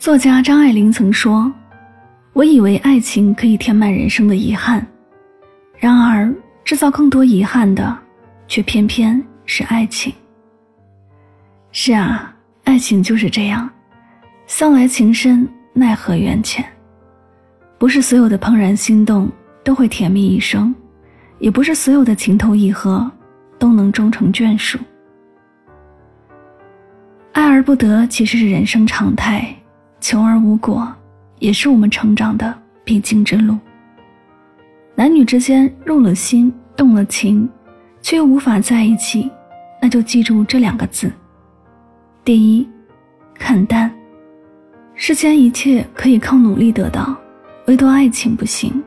作家张爱玲曾说：“我以为爱情可以填满人生的遗憾，然而制造更多遗憾的，却偏偏是爱情。”是啊，爱情就是这样，向来情深，奈何缘浅。不是所有的怦然心动都会甜蜜一生，也不是所有的情投意合都能终成眷属。爱而不得，其实是人生常态。求而无果，也是我们成长的必经之路。男女之间入了心、动了情，却又无法在一起，那就记住这两个字：第一，看淡。世间一切可以靠努力得到，唯独爱情不行。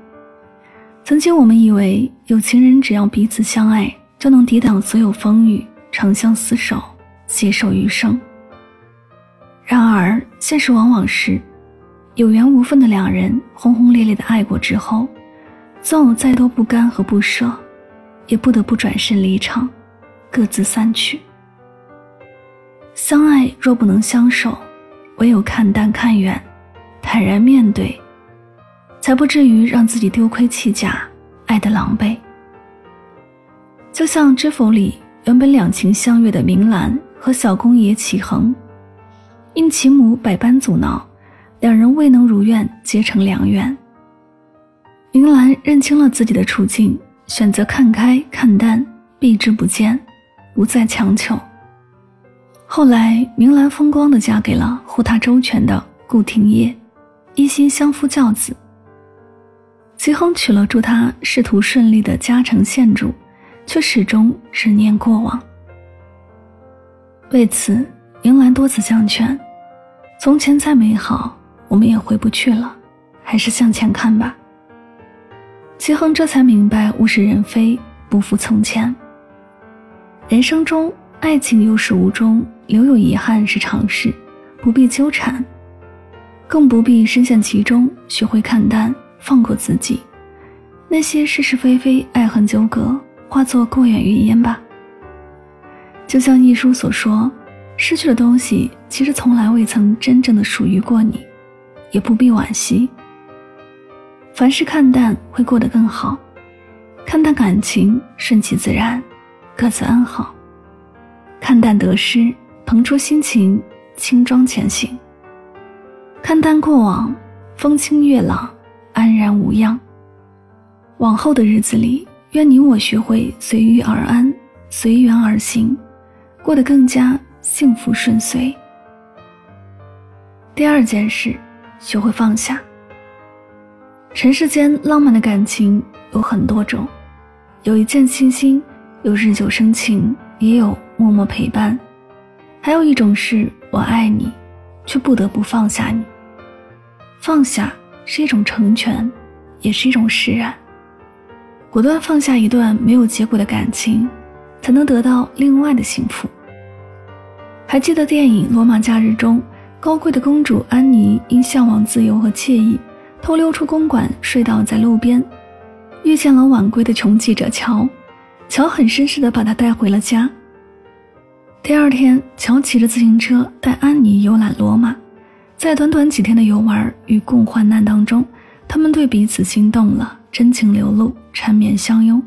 曾经我们以为有情人只要彼此相爱，就能抵挡所有风雨，长相厮守，携手余生。然而，现实往往是，有缘无分的两人轰轰烈烈的爱过之后，纵有再多不甘和不舍，也不得不转身离场，各自散去。相爱若不能相守，唯有看淡看远，坦然面对，才不至于让自己丢盔弃甲，爱得狼狈。就像《知否》里原本两情相悦的明兰和小公爷启恒。因其母百般阻挠，两人未能如愿结成良缘。明兰认清了自己的处境，选择看开看淡，避之不见，不再强求。后来，明兰风光的嫁给了护她周全的顾廷烨，一心相夫教子。齐衡娶了祝他仕途顺利的嘉诚县主，却始终执念过往。为此。明兰多次相劝：“从前再美好，我们也回不去了，还是向前看吧。”齐衡这才明白物是人非，不复从前。人生中，爱情有始无终，留有遗憾是常事，不必纠缠，更不必深陷其中。学会看淡，放过自己，那些是是非非、爱恨纠葛，化作过眼云烟吧。就像一书所说。失去的东西其实从来未曾真正的属于过你，也不必惋惜。凡事看淡会过得更好，看淡感情顺其自然，各自安好。看淡得失，腾出心情，轻装前行。看淡过往，风清月朗，安然无恙。往后的日子里，愿你我学会随遇而安，随缘而行，过得更加。幸福顺遂。第二件事，学会放下。尘世间浪漫的感情有很多种，有一见倾心，有日久生情，也有默默陪伴，还有一种是我爱你，却不得不放下你。放下是一种成全，也是一种释然。果断放下一段没有结果的感情，才能得到另外的幸福。还记得电影《罗马假日》中，高贵的公主安妮因向往自由和惬意，偷溜出公馆，睡倒在路边，遇见了晚归的穷记者乔。乔很绅士地把她带回了家。第二天，乔骑着自行车带安妮游览罗马，在短短几天的游玩与共患难当中，他们对彼此心动了，真情流露，缠绵相拥。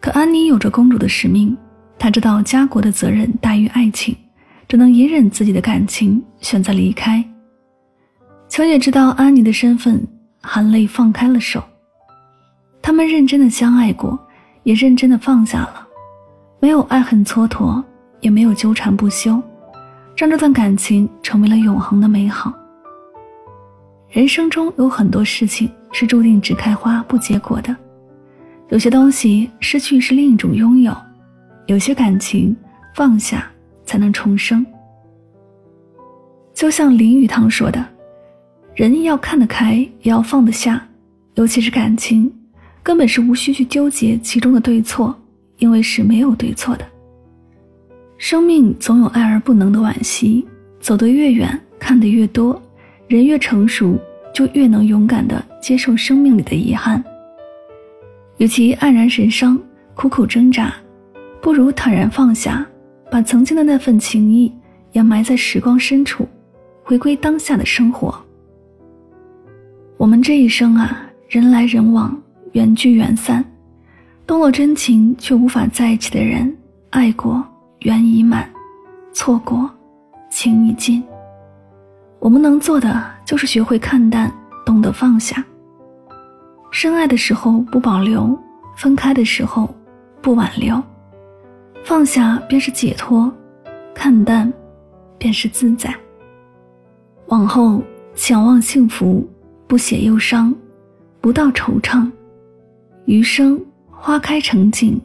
可安妮有着公主的使命。他知道家国的责任大于爱情，只能隐忍自己的感情，选择离开。乔也知道安妮的身份，含泪放开了手。他们认真的相爱过，也认真的放下了，没有爱恨蹉跎，也没有纠缠不休，让这段感情成为了永恒的美好。人生中有很多事情是注定只开花不结果的，有些东西失去是另一种拥有，有些感情放下才能重生。就像林语堂说的：“人要看得开，也要放得下，尤其是感情，根本是无需去纠结其中的对错，因为是没有对错的。生命总有爱而不能的惋惜，走得越远，看得越多。”人越成熟，就越能勇敢地接受生命里的遗憾。与其黯然神伤、苦苦挣扎，不如坦然放下，把曾经的那份情谊掩埋在时光深处，回归当下的生活。我们这一生啊，人来人往，缘聚缘散，动了真情却无法在一起的人，爱过缘已满，错过情已尽。我们能做的就是学会看淡，懂得放下。深爱的时候不保留，分开的时候不挽留。放下便是解脱，看淡便是自在。往后想望幸福，不写忧伤，不道惆怅。余生花开成景，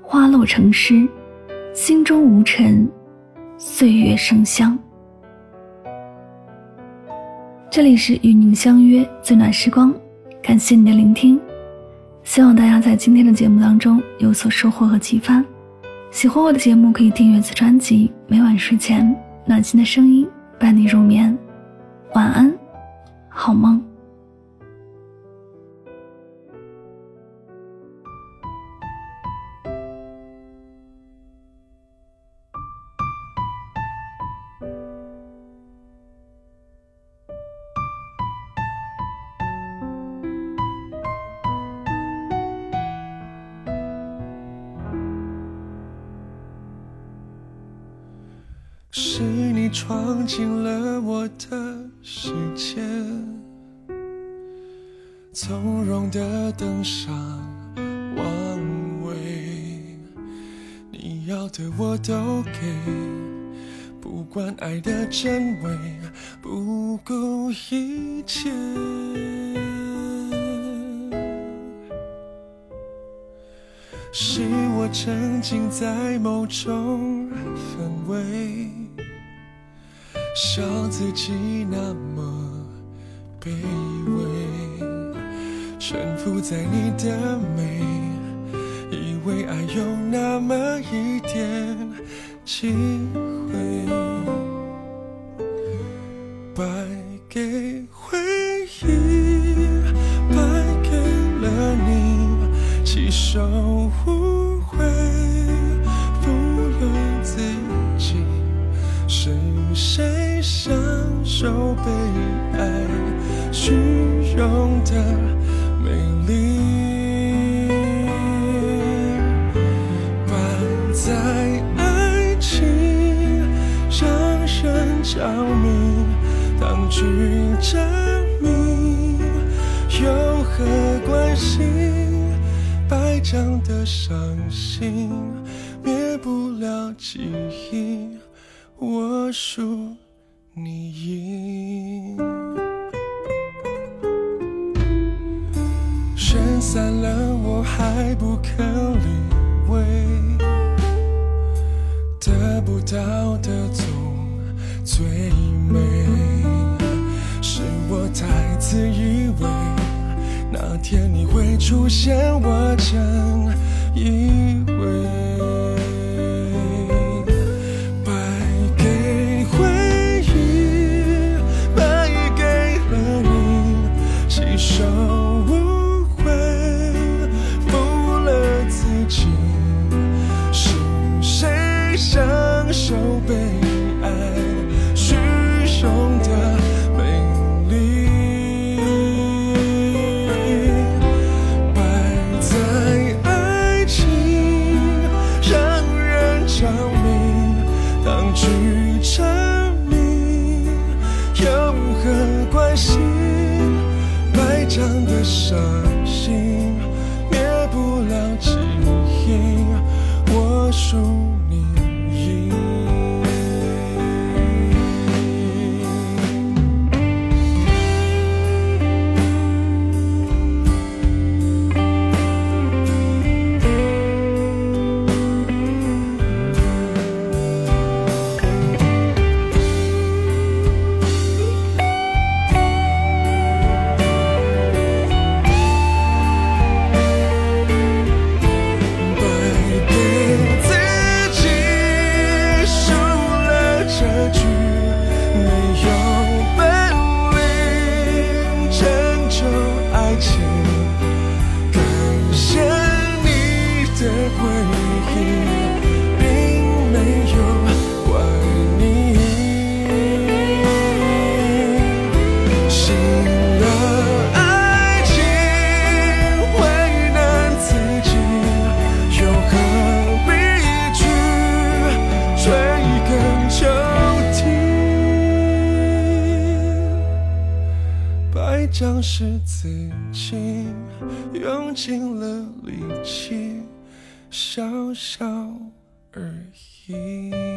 花落成诗，心中无尘，岁月生香。这里是与您相约最暖时光，感谢你的聆听，希望大家在今天的节目当中有所收获和启发。喜欢我的节目可以订阅此专辑，每晚睡前暖心的声音伴你入眠，晚安，好梦。是你闯进了我的世界，从容的登上王位，你要的我都给，不管爱的真伪，不顾一切。是沉浸在某种氛围，笑自己那么卑微，沉浮在你的美，以为爱有那么一点机虚荣的美丽，摆在爱情让人着迷，当局者迷，有何关系？白讲的伤心，灭不了记忆，我输。你赢，全散了我还不肯理会，得不到的总最美，是我太自以为，那天你会出现，我真以为。样的伤心灭不了记忆我数是自己用尽了力气，小小而已。